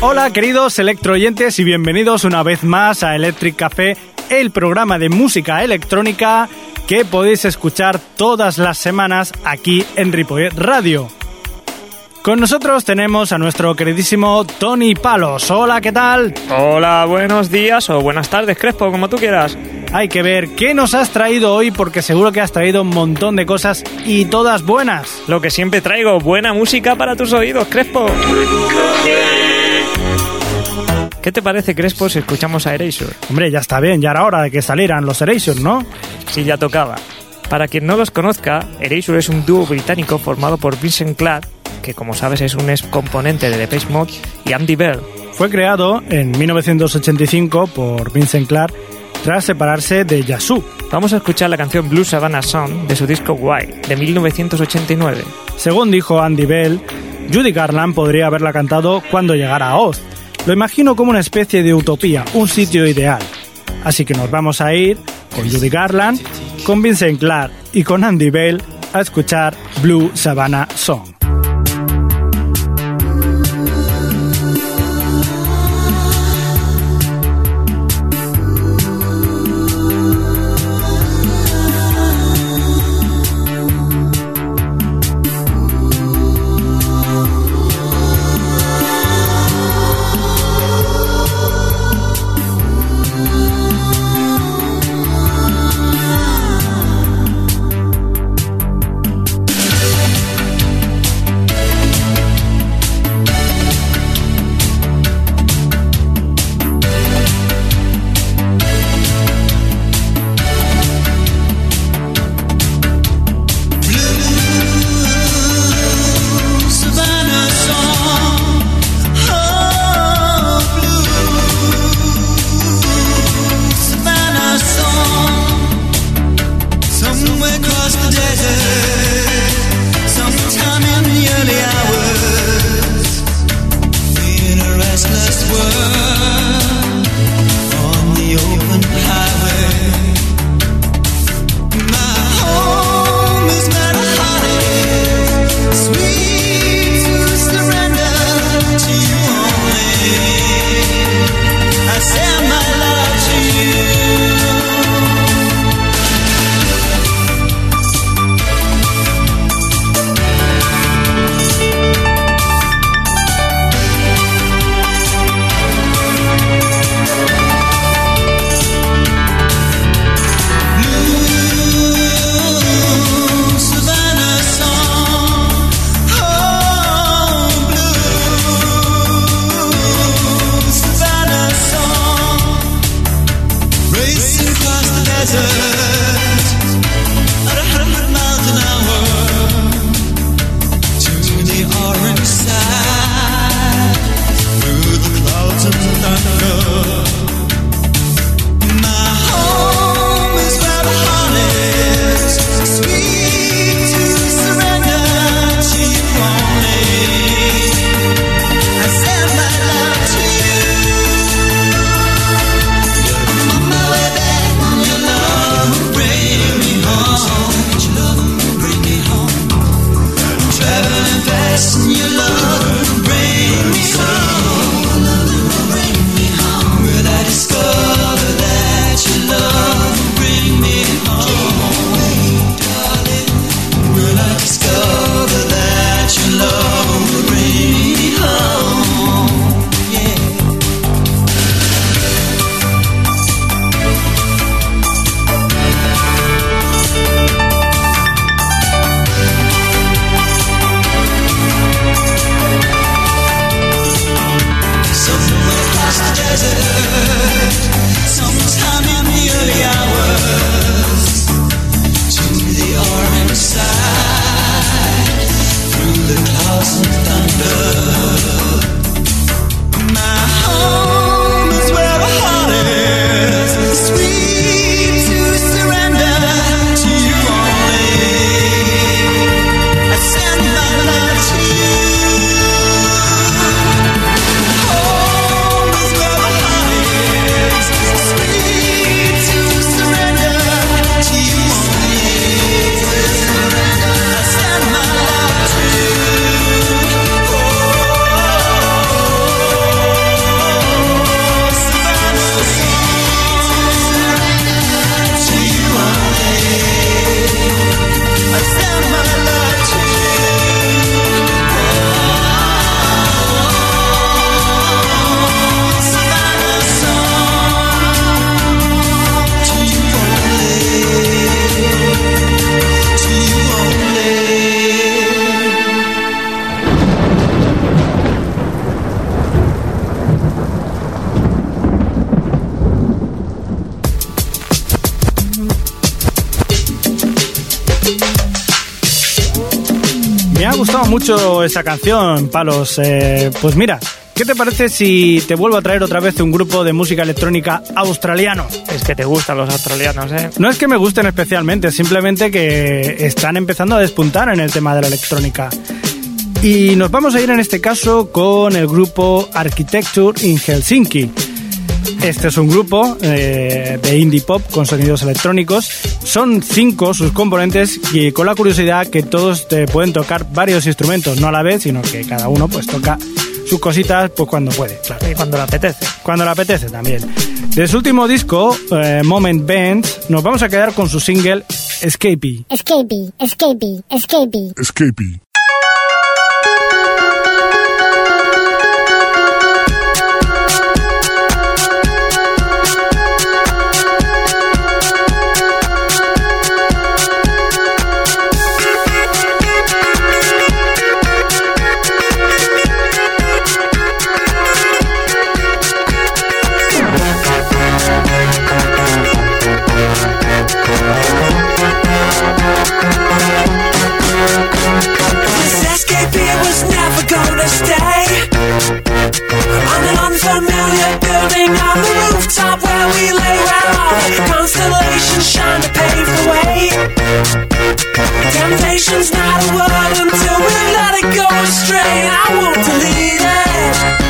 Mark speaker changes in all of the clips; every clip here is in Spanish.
Speaker 1: Hola queridos electroyentes y bienvenidos una vez más a Electric Café, el programa de música electrónica que podéis escuchar todas las semanas aquí en Ripollet Radio. Con nosotros tenemos a nuestro queridísimo Tony Palos. Hola, ¿qué tal?
Speaker 2: Hola, buenos días o buenas tardes, Crespo, como tú quieras.
Speaker 1: Hay que ver qué nos has traído hoy porque seguro que has traído un montón de cosas y todas buenas.
Speaker 2: Lo que siempre traigo, buena música para tus oídos, Crespo. ¿Qué te parece, Crespo, si escuchamos a Erasure?
Speaker 1: Hombre, ya está bien, ya era hora de que salieran los Erasure, ¿no?
Speaker 2: Sí, ya tocaba. Para quien no los conozca, Erasure es un dúo británico formado por Vincent Clark que como sabes es un ex componente de Depeche Mode, y Andy Bell.
Speaker 1: Fue creado en 1985 por Vincent Clark tras separarse de Yazoo.
Speaker 2: Vamos a escuchar la canción Blue Savannah Song de su disco White de 1989.
Speaker 1: Según dijo Andy Bell, Judy Garland podría haberla cantado cuando llegara a Oz. Lo imagino como una especie de utopía, un sitio ideal. Así que nos vamos a ir con Judy Garland, con Vincent Clark y con Andy Bell a escuchar Blue Savannah Song. Mucho esta canción, Palos. Eh, pues mira, ¿Qué te parece si te vuelvo a traer otra vez un grupo de música electrónica australiano?
Speaker 2: Es que te gustan los australianos, ¿eh?
Speaker 1: No es que me gusten especialmente, simplemente que están empezando a despuntar en el tema de la electrónica. Y nos vamos a ir en este caso con el grupo Architecture in Helsinki. Este es un grupo eh, de indie pop con sonidos electrónicos. Son cinco sus componentes y con la curiosidad que todos te pueden tocar varios instrumentos, no a la vez, sino que cada uno pues toca sus cositas pues cuando puede,
Speaker 2: claro. Y cuando le apetece.
Speaker 1: Cuando le apetece también. De su último disco, eh, Moment Bands, nos vamos a quedar con su single Escapee.
Speaker 3: Escapee, Escapee, Escapee.
Speaker 4: Escapee. top where we lay round.
Speaker 5: Constellations
Speaker 4: shine to pave the
Speaker 5: way. Temptation's
Speaker 4: not a word until we let it go astray. I won't delete it.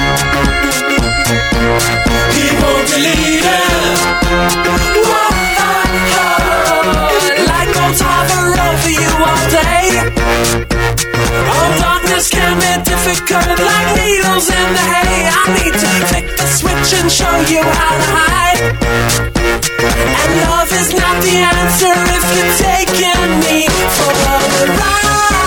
Speaker 5: Cutting
Speaker 4: like needles in the hay. I need to flick
Speaker 5: the switch and show you how to hide.
Speaker 4: And love is not the answer if you're taking me for a ride.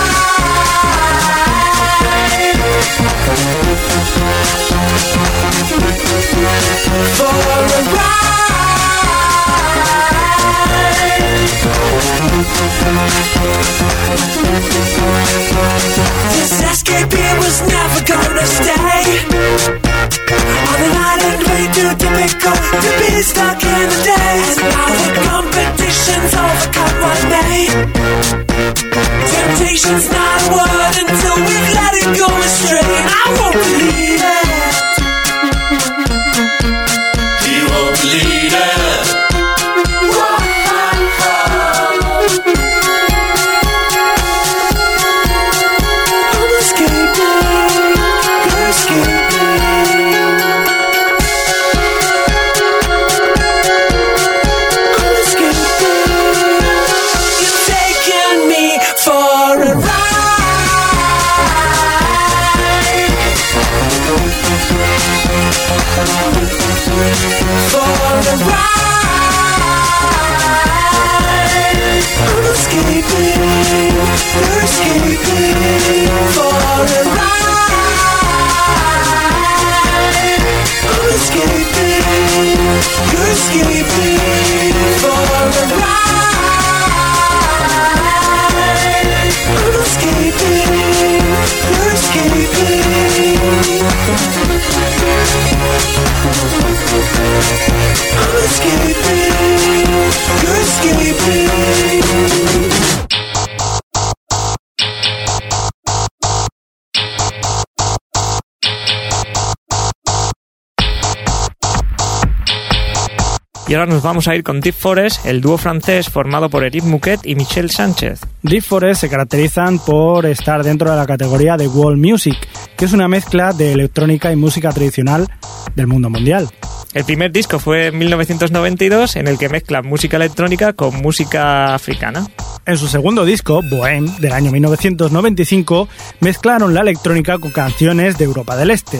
Speaker 2: Y ahora nos vamos a ir con Deep Forest, el dúo francés formado por Eric Mouquet y Michel Sánchez.
Speaker 1: Deep Forest se caracterizan por estar dentro de la categoría de World Music, que es una mezcla de electrónica y música tradicional del mundo mundial.
Speaker 2: El primer disco fue en 1992, en el que mezclan música electrónica con música africana.
Speaker 1: En su segundo disco, Bohème, del año 1995, mezclaron la electrónica con canciones de Europa del Este.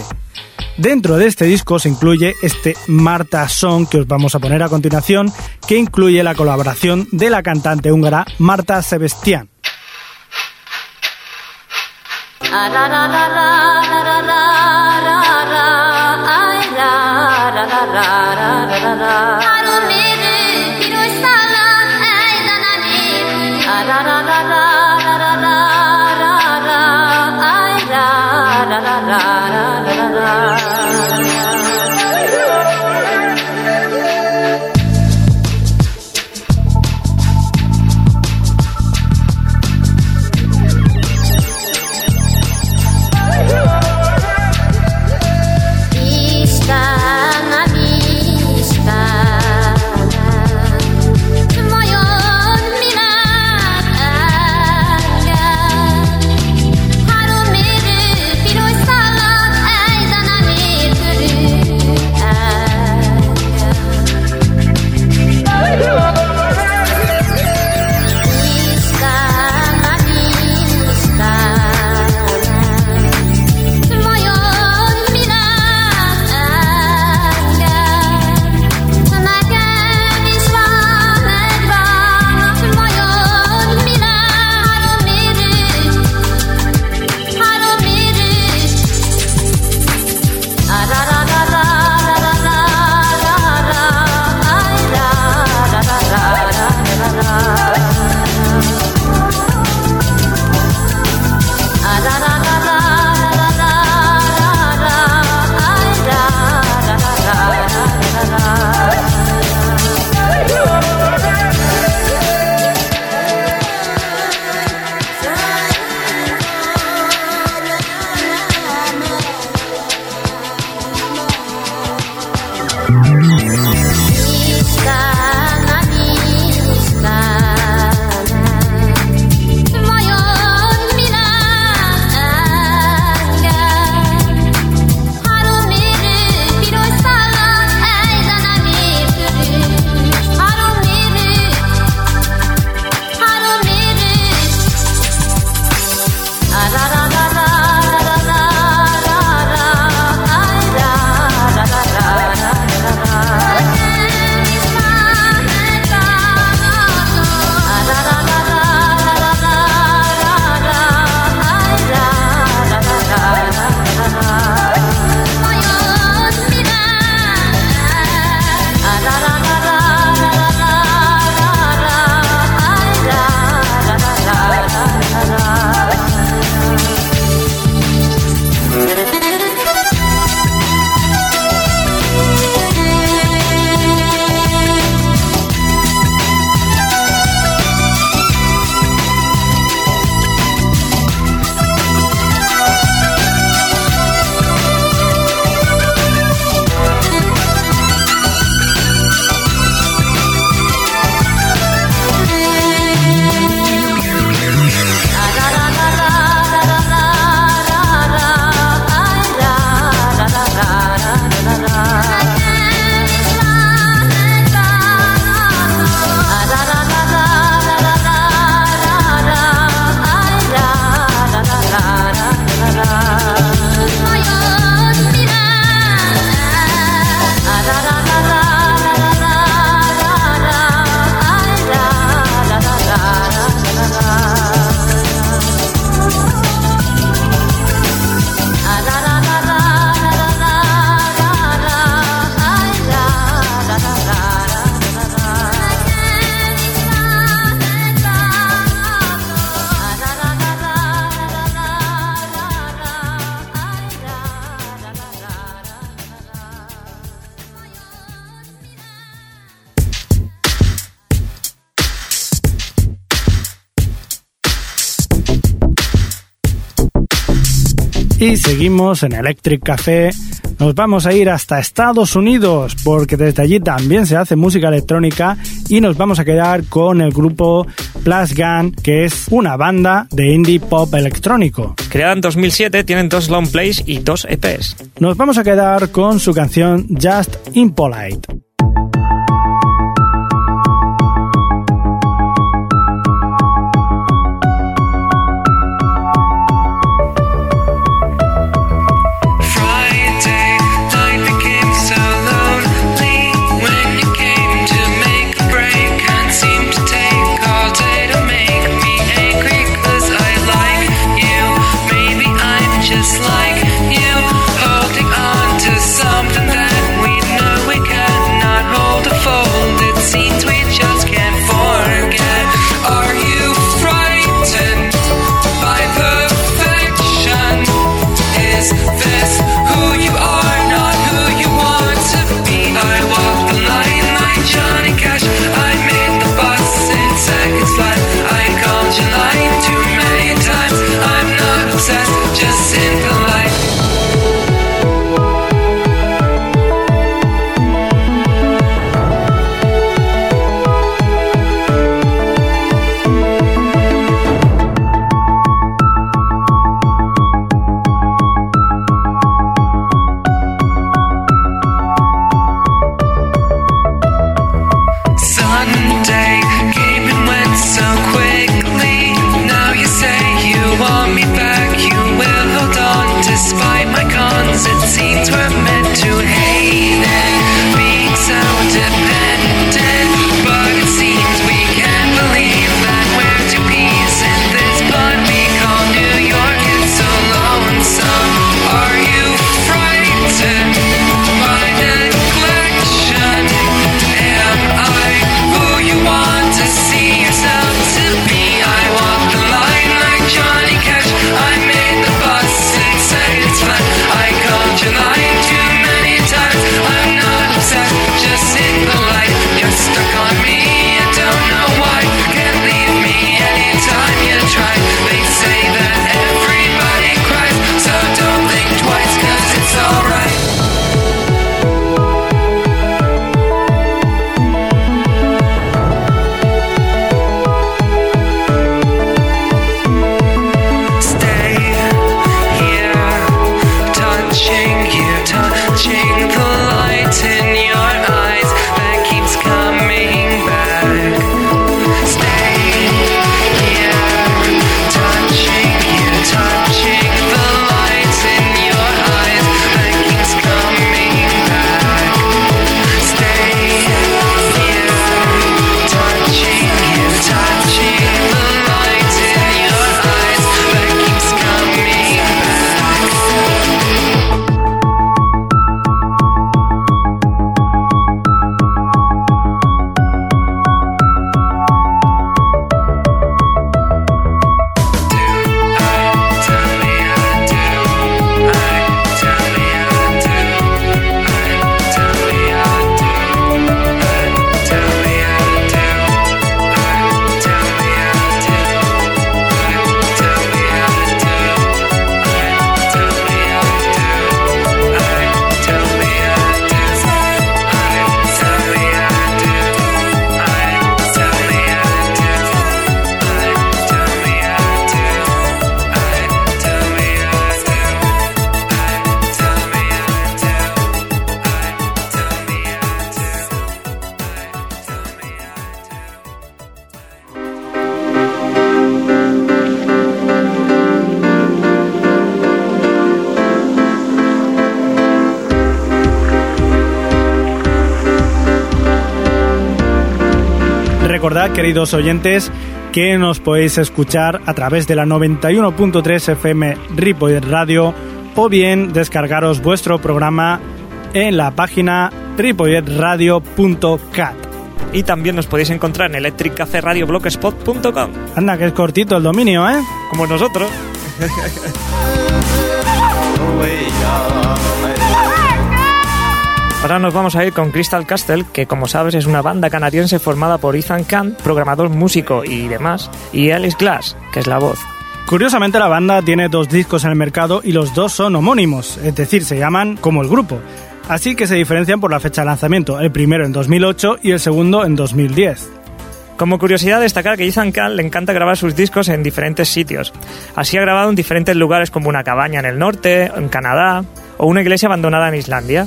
Speaker 1: Dentro de este disco se incluye este Marta Song que os vamos a poner a continuación, que incluye la colaboración de la cantante húngara Marta Sebastián.
Speaker 4: 하루 내내 비로 사랑 아이라나니 아라라라라라라라라라라라라라라라라 Y seguimos en Electric Café. Nos vamos a ir hasta Estados Unidos porque desde allí también se hace música electrónica y nos vamos a quedar con el grupo Plus Gun, que es una banda de indie pop electrónico.
Speaker 2: Creada en 2007, tienen dos long plays y dos EPs.
Speaker 4: Nos vamos a quedar con su canción Just Impolite. recordad, queridos oyentes, que nos podéis escuchar a través de la 91.3 FM Ripoll Radio o bien descargaros vuestro programa en la página tripodietradio.cat.
Speaker 2: Y también nos podéis encontrar en electricaferadio.blogspot.com.
Speaker 4: Anda, que es cortito el dominio, ¿eh?
Speaker 2: Como nosotros. Ahora nos vamos a ir con Crystal Castle, que como sabes es una banda canadiense formada por Ethan Kant, programador músico y demás, y Alice Glass, que es la voz.
Speaker 1: Curiosamente la banda tiene dos discos en el mercado y los dos son homónimos, es decir, se llaman como el grupo. Así que se diferencian por la fecha de lanzamiento, el primero en 2008 y el segundo en 2010.
Speaker 2: Como curiosidad destacar que Ethan Kahn le encanta grabar sus discos en diferentes sitios. Así ha grabado en diferentes lugares como una cabaña en el norte, en Canadá o una iglesia abandonada en Islandia.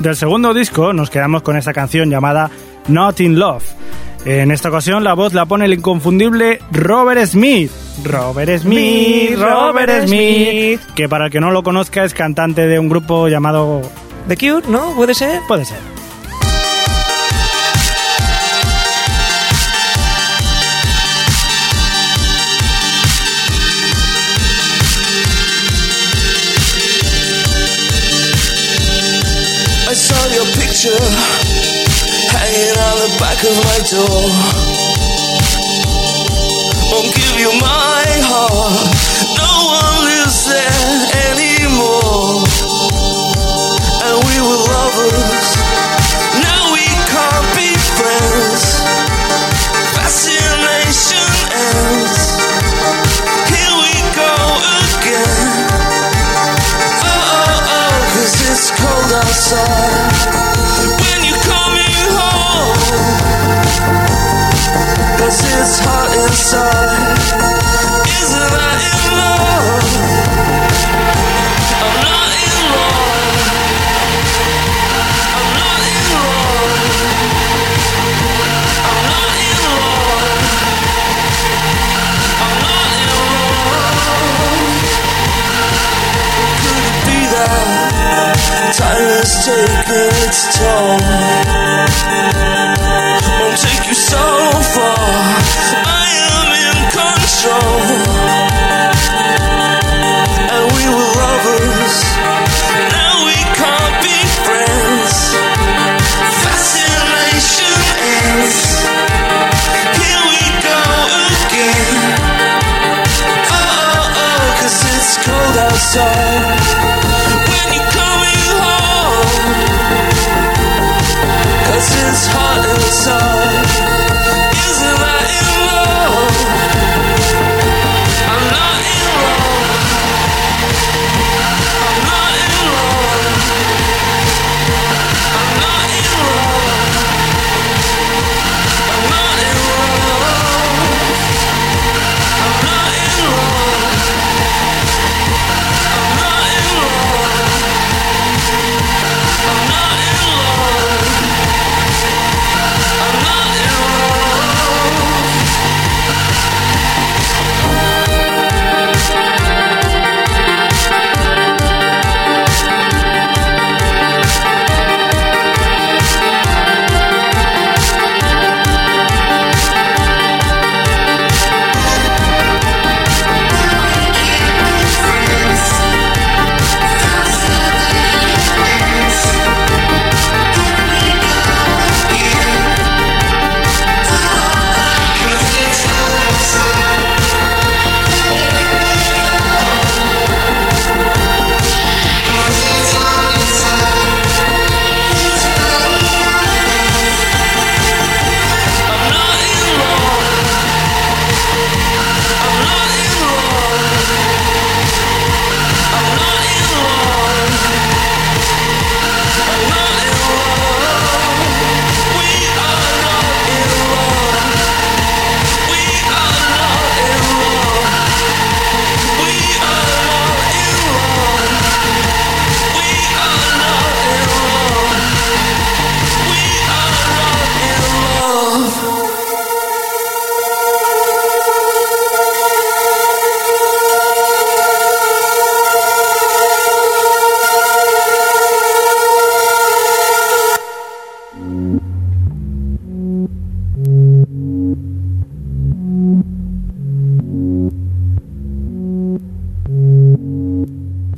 Speaker 1: Del segundo disco nos quedamos con esta canción llamada Not in Love. En esta ocasión la voz la pone el inconfundible Robert Smith. Robert Smith, Robert Smith, que para el que no lo conozca es cantante de un grupo llamado...
Speaker 2: The Cure, ¿no? ¿Puede ser?
Speaker 1: Puede ser.
Speaker 4: Picture hanging on the back of my door. Won't give you my heart. No one lives there anymore. And we were lovers. Now we can't be friends. Fascination ends. Here we go again. Oh, oh, oh, it's cold outside. Taken its toll? Won't take you so far. I am in control. And we were lovers. Now we can't be friends. Fascination ends. Here we go again. Oh, oh, oh, cause it's cold outside.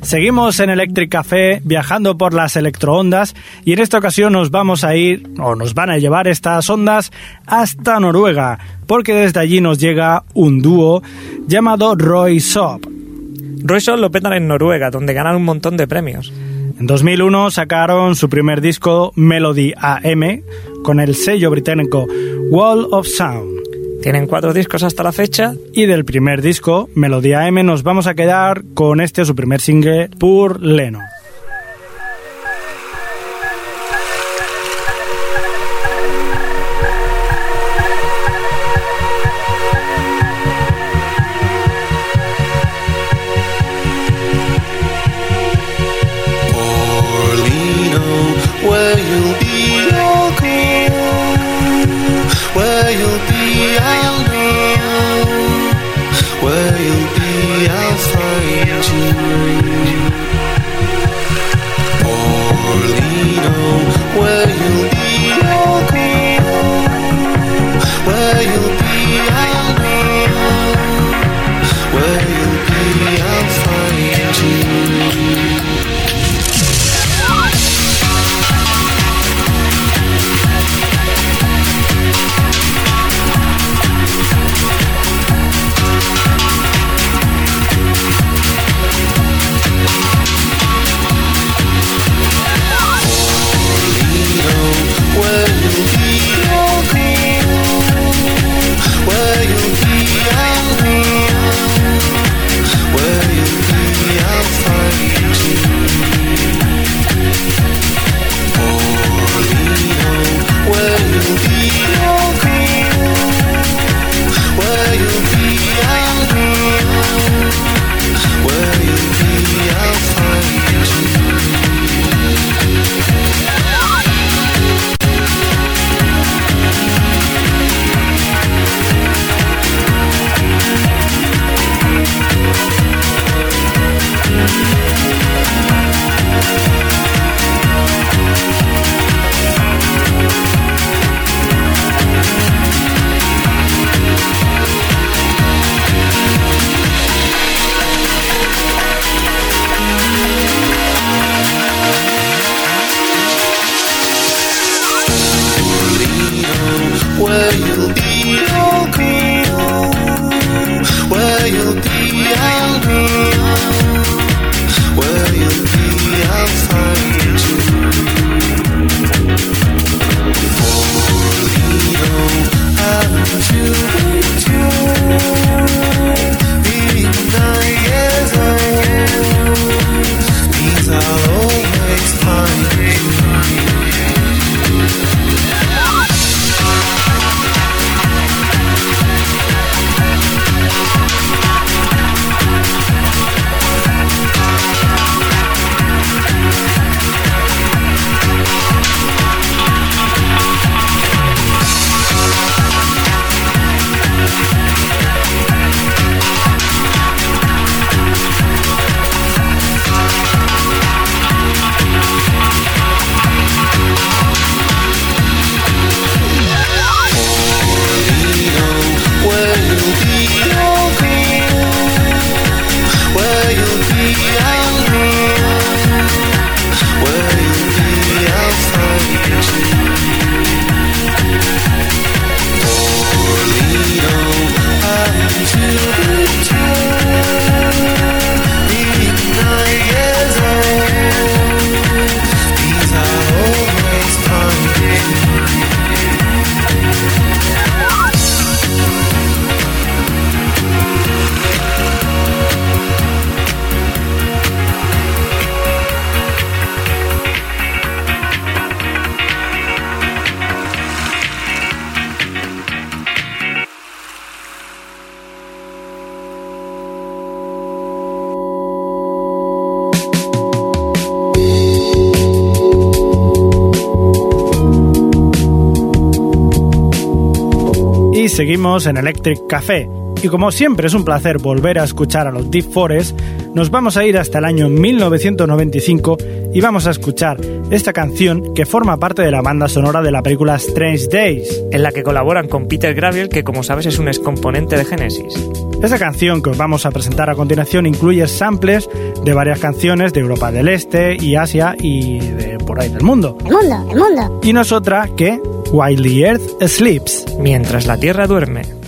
Speaker 1: Seguimos en Electric Café viajando por las electroondas y en esta ocasión nos vamos a ir o nos van a llevar estas ondas hasta Noruega porque desde allí nos llega un dúo llamado Roy Sop.
Speaker 2: Royson lo petan en Noruega, donde ganan un montón de premios.
Speaker 1: En 2001 sacaron su primer disco Melody AM con el sello británico Wall of Sound.
Speaker 6: Tienen cuatro discos hasta la fecha.
Speaker 7: Y del primer disco, Melodía M, nos vamos a quedar con este su primer single, Pur Leno. Seguimos en Electric Café. Y como siempre es un placer volver a escuchar a los Deep Forest, nos vamos a ir hasta el año 1995 y vamos a escuchar esta canción que forma parte de la banda sonora de la película Strange Days.
Speaker 6: en la que colaboran con Peter Gabriel, que como sabes es un excomponente de Genesis.
Speaker 7: Esta canción que os vamos a presentar a continuación incluye samples de varias canciones de Europa del Este y Asia y de por ahí del mundo.
Speaker 3: El mundo, el mundo.
Speaker 7: Y no es otra que While the Earth Sleeps.
Speaker 6: Mientras la Tierra duerme.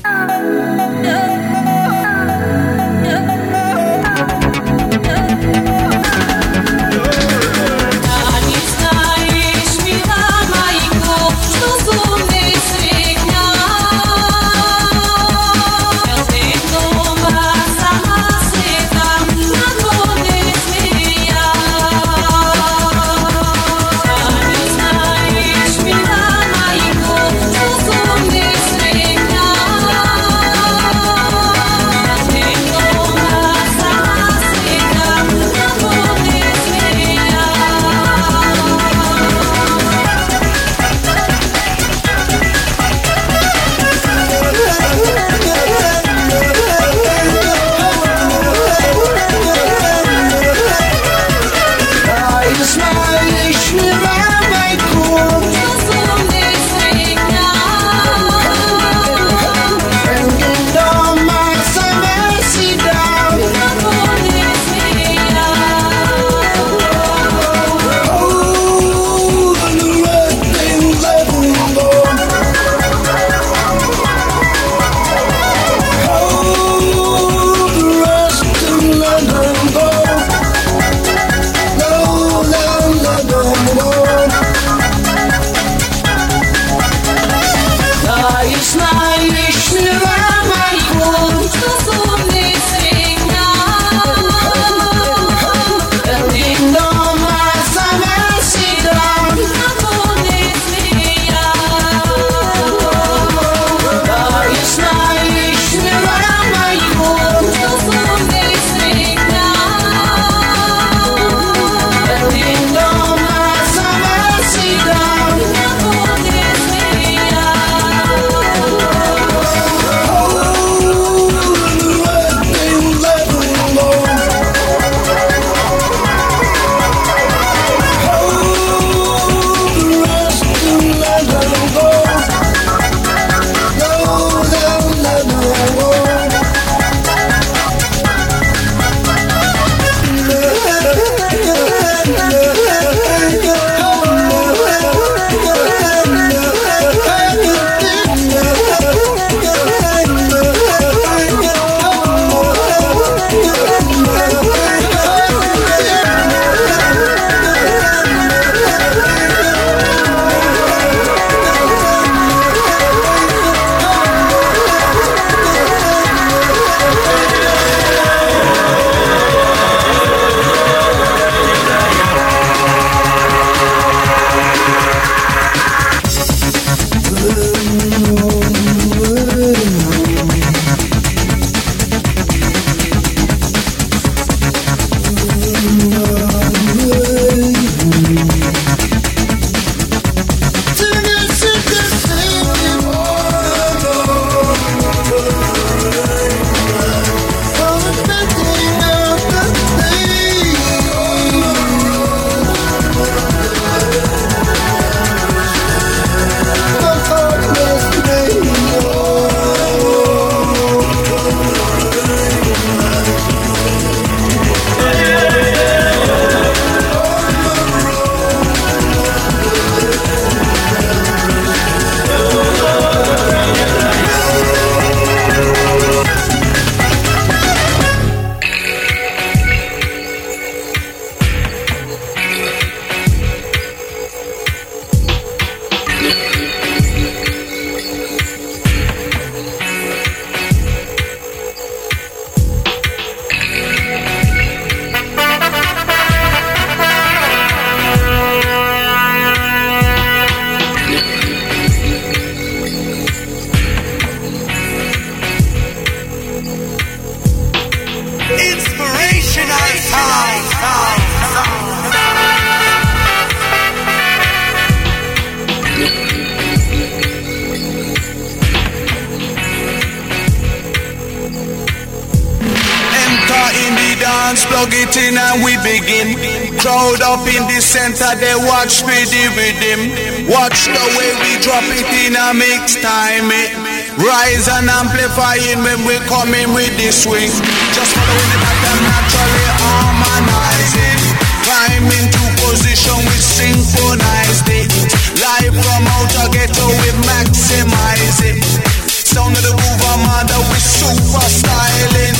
Speaker 8: dynamics, time it. Rise and amplifying when we coming with the swing. Just following the pattern naturally harmonizing. Climb into position we synchronized it. Live from outer ghetto we maximize it. Sound of the groove armada we super styling.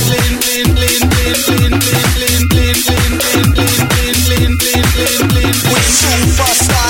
Speaker 8: We super styling.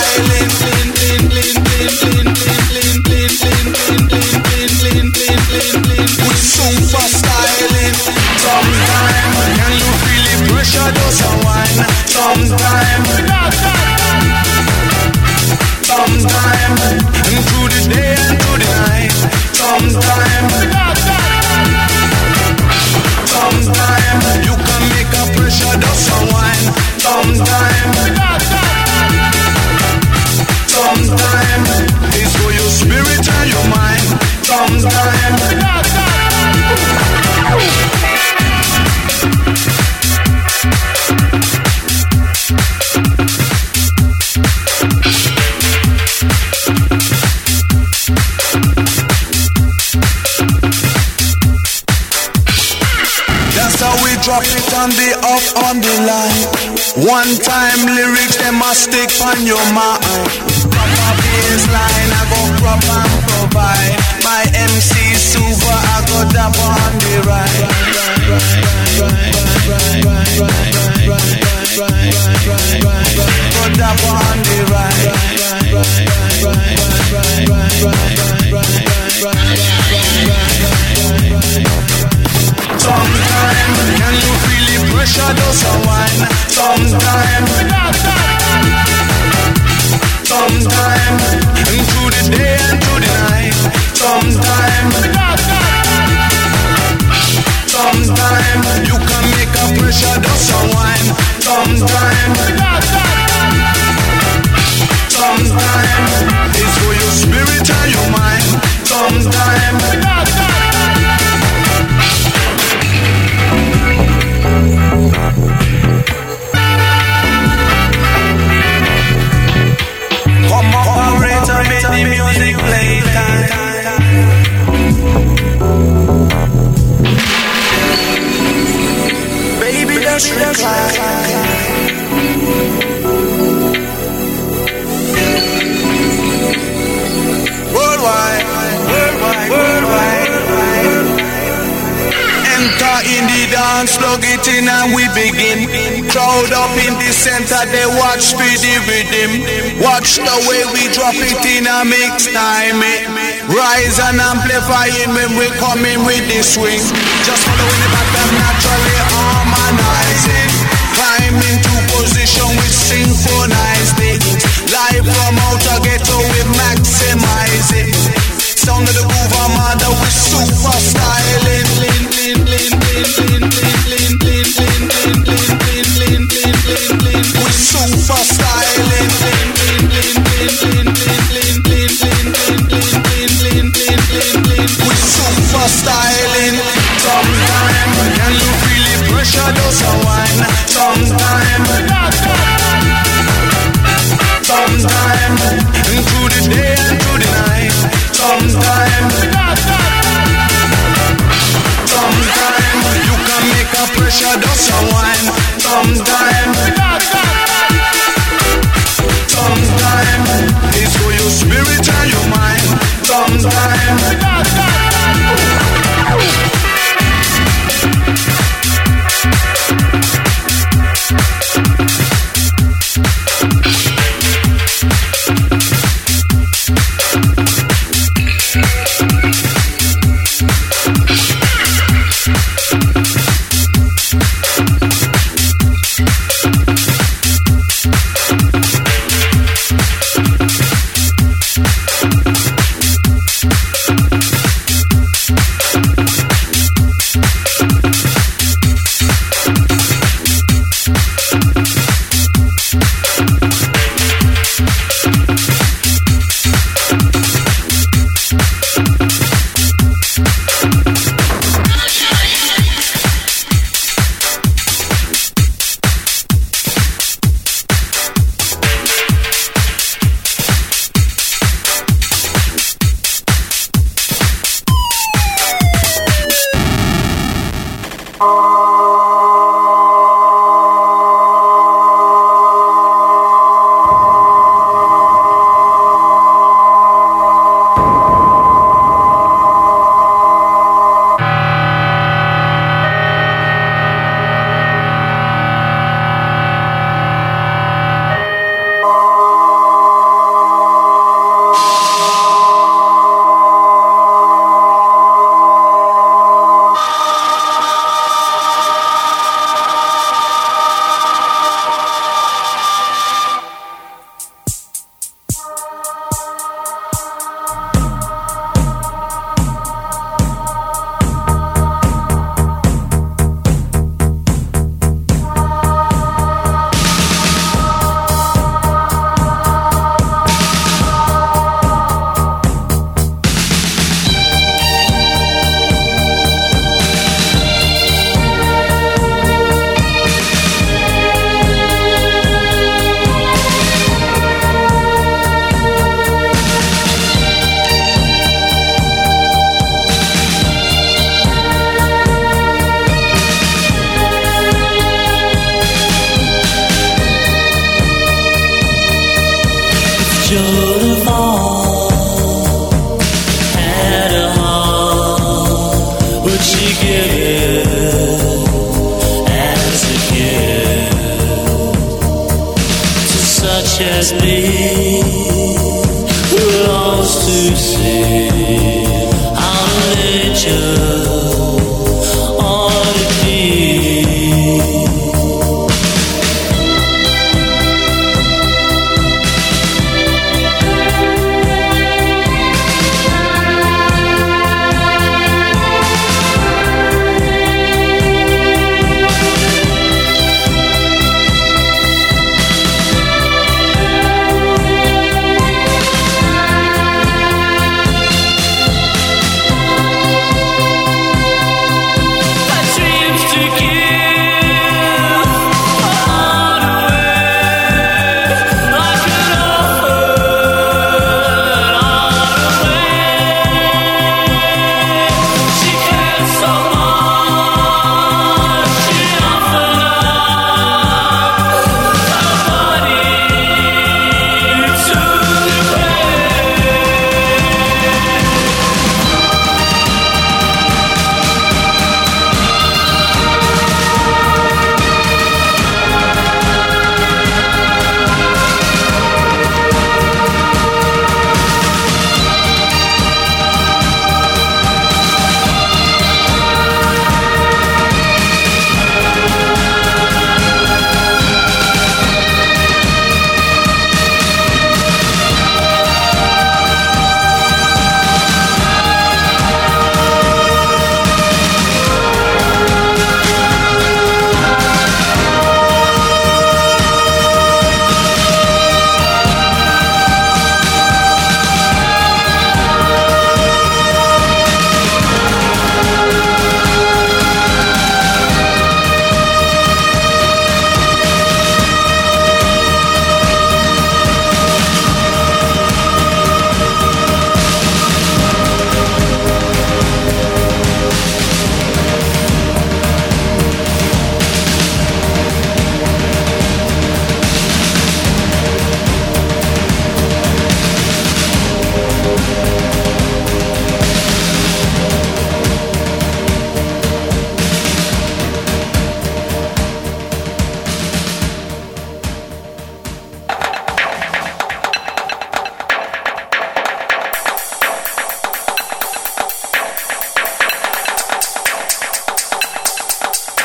Speaker 8: should also wine sometime. begin. Crowd up in the center, they watch for the rhythm. Watch the way we drop it in a mix time. It. Rise and amplifying when we come in with the swing. Just following the pattern naturally harmonizing. Climb into position with synchronized it. Live from outer ghetto, we maximize it. Sound of the groove armada with super styling super styling. Super styling. Can you feel? Pressure does.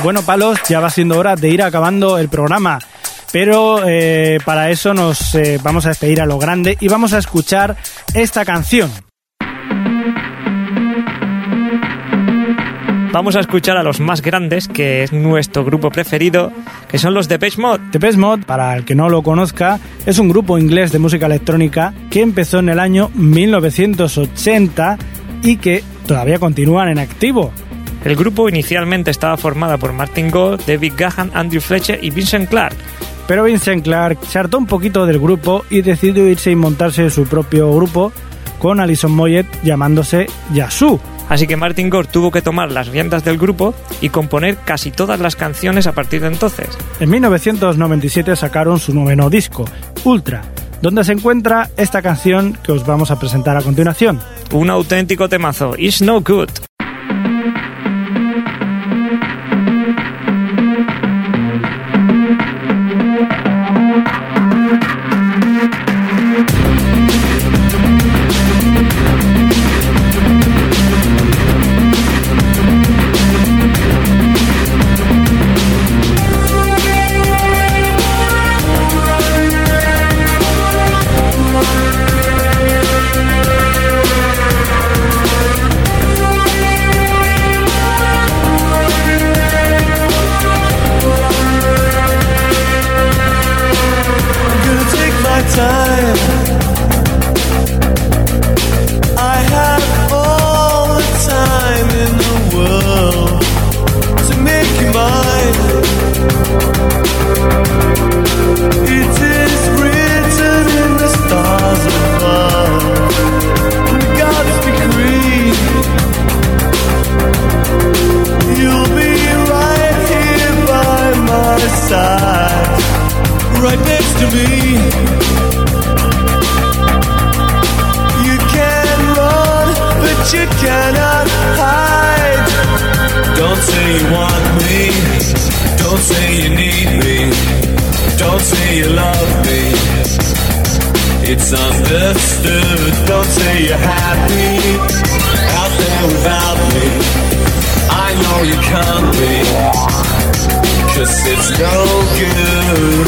Speaker 1: Bueno, palos, ya va siendo hora de ir acabando el programa. Pero eh, para eso nos eh, vamos a despedir a lo grande y vamos a escuchar esta canción.
Speaker 2: Vamos a escuchar a los más grandes, que es nuestro grupo preferido, que son los Depeche Mode.
Speaker 1: Depeche Mode, para el que no lo conozca, es un grupo inglés de música electrónica que empezó en el año 1980 y que todavía continúan en activo.
Speaker 2: El grupo inicialmente estaba formado por Martin Gold, David Gahan, Andrew Fletcher y Vincent Clark.
Speaker 1: Pero Vincent Clark se hartó un poquito del grupo y decidió irse y montarse su propio grupo con Alison Moyet llamándose Yasu.
Speaker 7: Así que Martin Gore tuvo que tomar las riendas del grupo y componer casi todas las canciones a partir de entonces.
Speaker 1: En 1997 sacaron su noveno disco, Ultra, donde se encuentra esta canción que os vamos a presentar a continuación.
Speaker 7: Un auténtico temazo, It's No Good.
Speaker 9: Cannot hide. Don't say you want me. Don't say you need me. Don't say you love me. It's understood. Don't say you're happy out there without me. I know you can't be. Cause it's no good.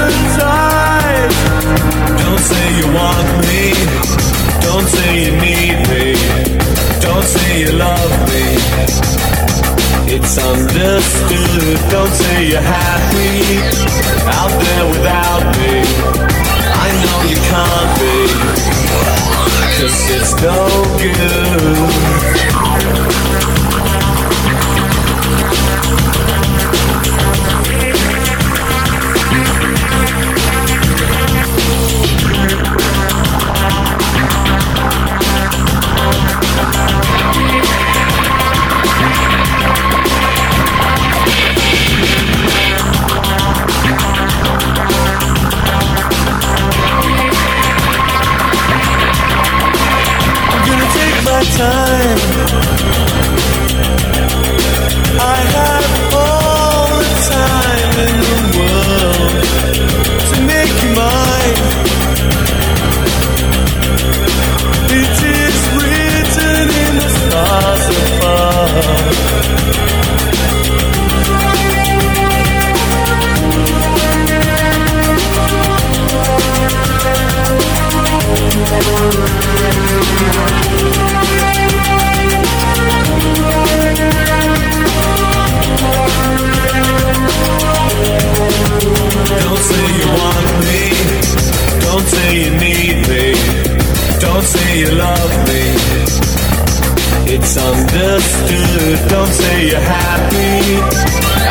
Speaker 9: understood. Don't say you're happy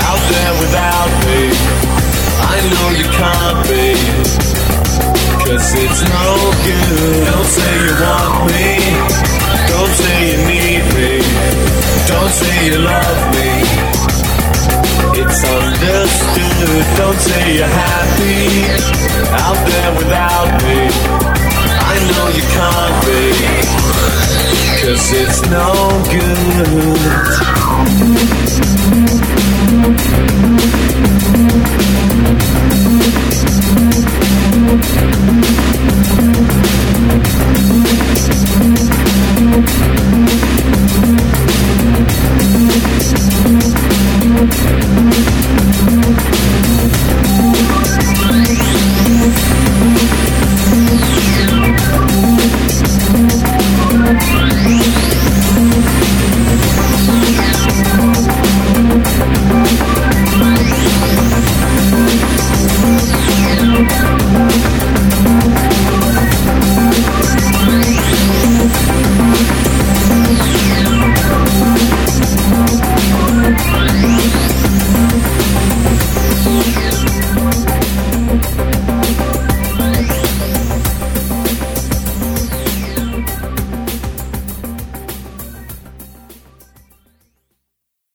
Speaker 9: out there without me. I know you can't be. Cause it's no good. Don't say you want me. Don't say you need me. Don't say you love me. It's understood. Don't say you're happy out there without me. I know you can't be, Cause it's no good.